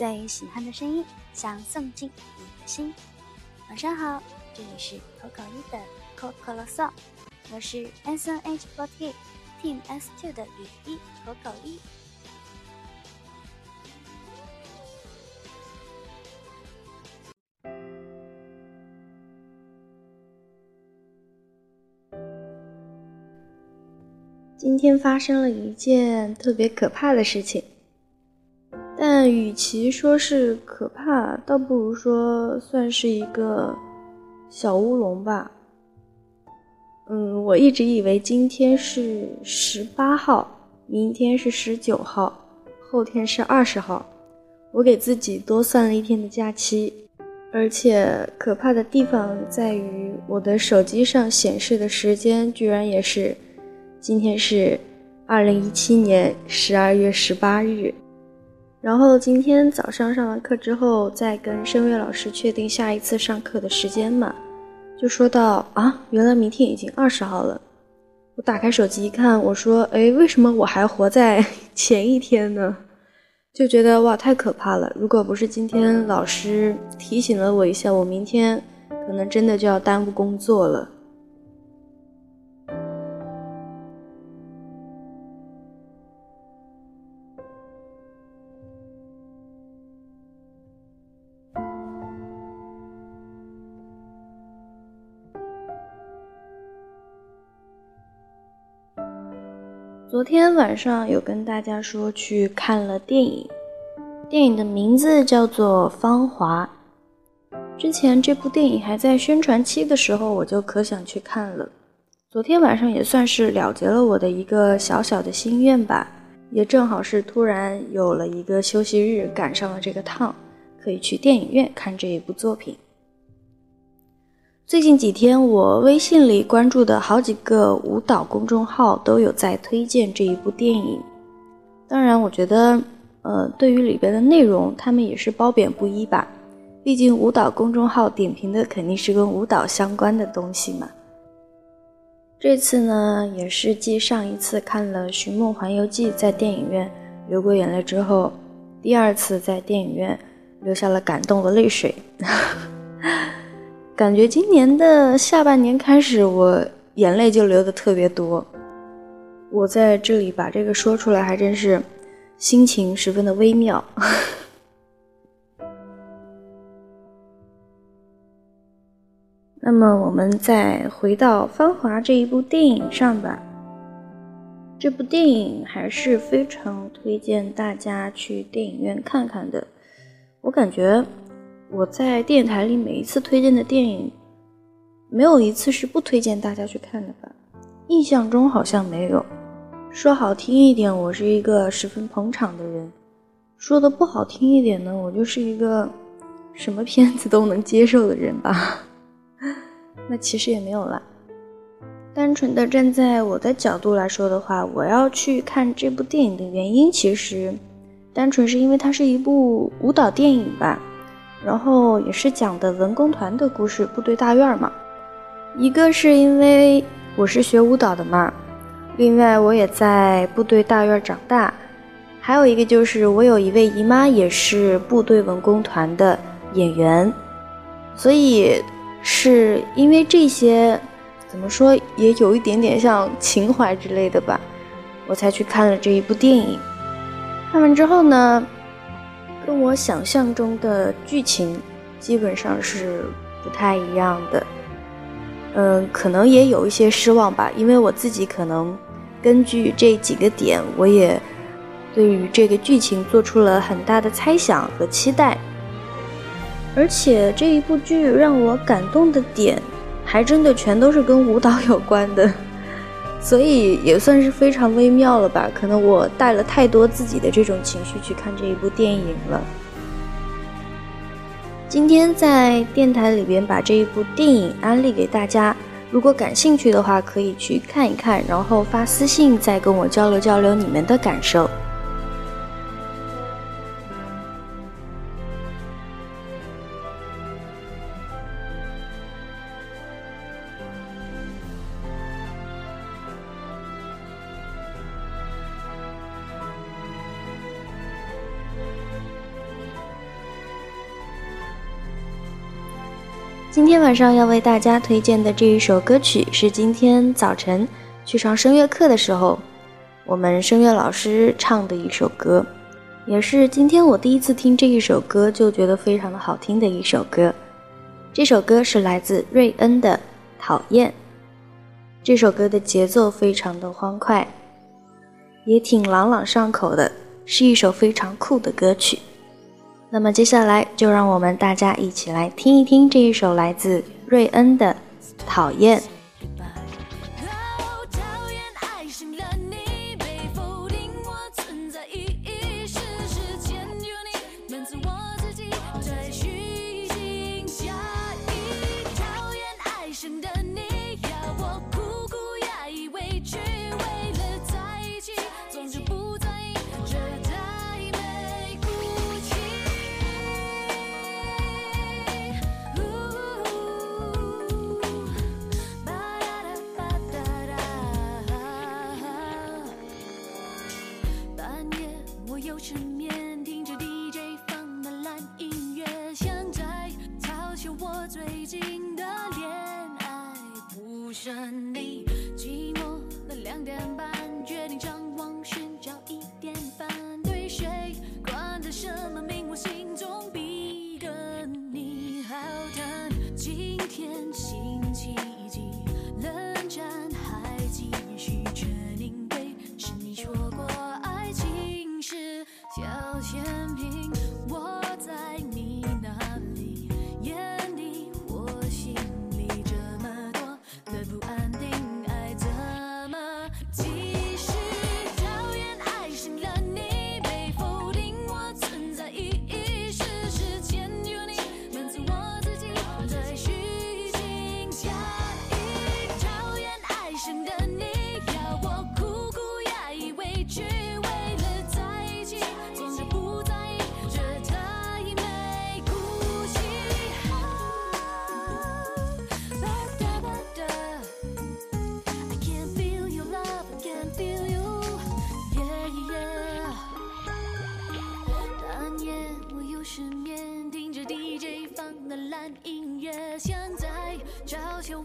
最喜欢的声音，想送进你的心。晚上好，这里是口口一的口口啰嗦，我是 S N H forty Team S two 的雨衣口口一。今天发生了一件特别可怕的事情。但与其说是可怕，倒不如说算是一个小乌龙吧。嗯，我一直以为今天是十八号，明天是十九号，后天是二十号，我给自己多算了一天的假期。而且可怕的地方在于，我的手机上显示的时间居然也是今天是二零一七年十二月十八日。然后今天早上上完课之后，再跟声乐老师确定下一次上课的时间嘛，就说到啊，原来明天已经二十号了。我打开手机一看，我说，哎，为什么我还活在 前一天呢？就觉得哇，太可怕了！如果不是今天老师提醒了我一下，我明天可能真的就要耽误工作了。昨天晚上有跟大家说去看了电影，电影的名字叫做《芳华》。之前这部电影还在宣传期的时候，我就可想去看了。昨天晚上也算是了结了我的一个小小的心愿吧，也正好是突然有了一个休息日，赶上了这个趟，可以去电影院看这一部作品。最近几天，我微信里关注的好几个舞蹈公众号都有在推荐这一部电影。当然，我觉得，呃，对于里边的内容，他们也是褒贬不一吧。毕竟，舞蹈公众号点评的肯定是跟舞蹈相关的东西嘛。这次呢，也是继上一次看了《寻梦环游记》在电影院流过眼泪之后，第二次在电影院流下了感动的泪水。感觉今年的下半年开始，我眼泪就流的特别多。我在这里把这个说出来，还真是心情十分的微妙。那么，我们再回到《芳华》这一部电影上吧。这部电影还是非常推荐大家去电影院看看的。我感觉。我在电台里每一次推荐的电影，没有一次是不推荐大家去看的吧？印象中好像没有。说好听一点，我是一个十分捧场的人；说的不好听一点呢，我就是一个什么片子都能接受的人吧。那其实也没有啦。单纯的站在我的角度来说的话，我要去看这部电影的原因，其实单纯是因为它是一部舞蹈电影吧。然后也是讲的文工团的故事，部队大院嘛。一个是因为我是学舞蹈的嘛，另外我也在部队大院长大，还有一个就是我有一位姨妈也是部队文工团的演员，所以是因为这些，怎么说也有一点点像情怀之类的吧，我才去看了这一部电影。看完之后呢？跟我想象中的剧情基本上是不太一样的，嗯，可能也有一些失望吧，因为我自己可能根据这几个点，我也对于这个剧情做出了很大的猜想和期待，而且这一部剧让我感动的点，还真的全都是跟舞蹈有关的。所以也算是非常微妙了吧？可能我带了太多自己的这种情绪去看这一部电影了。今天在电台里边把这一部电影安利给大家，如果感兴趣的话，可以去看一看，然后发私信再跟我交流交流你们的感受。今天晚上要为大家推荐的这一首歌曲，是今天早晨去上声乐课的时候，我们声乐老师唱的一首歌，也是今天我第一次听这一首歌就觉得非常的好听的一首歌。这首歌是来自瑞恩的《讨厌》。这首歌的节奏非常的欢快，也挺朗朗上口的，是一首非常酷的歌曲。那么接下来就让我们大家一起来听一听这一首来自瑞恩的《讨厌》。最近的恋爱不顺利寂寞的两点半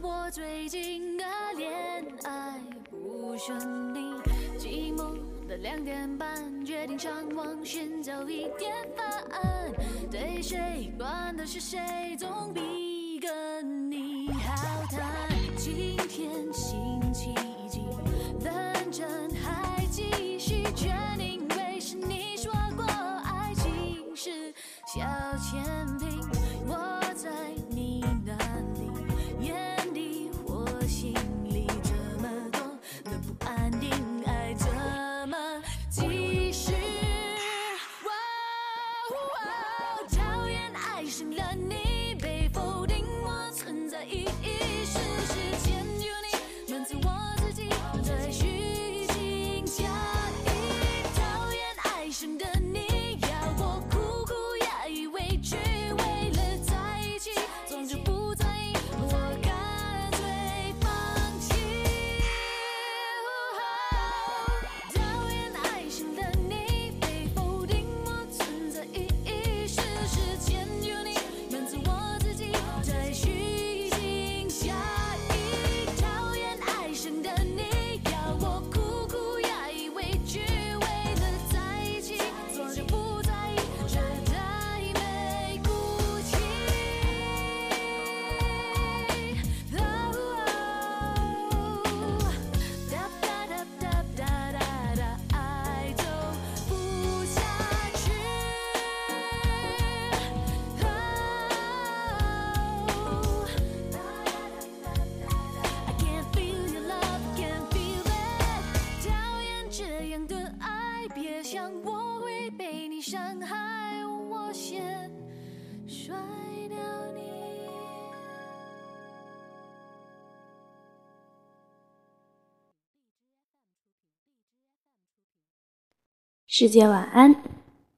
我最近的恋爱不顺利，寂寞的两点半，决定上网寻找一点答案。对谁管他是谁，总比跟你好谈。今天再续这样的爱别想我会被你伤害我先甩掉你。世界晚安。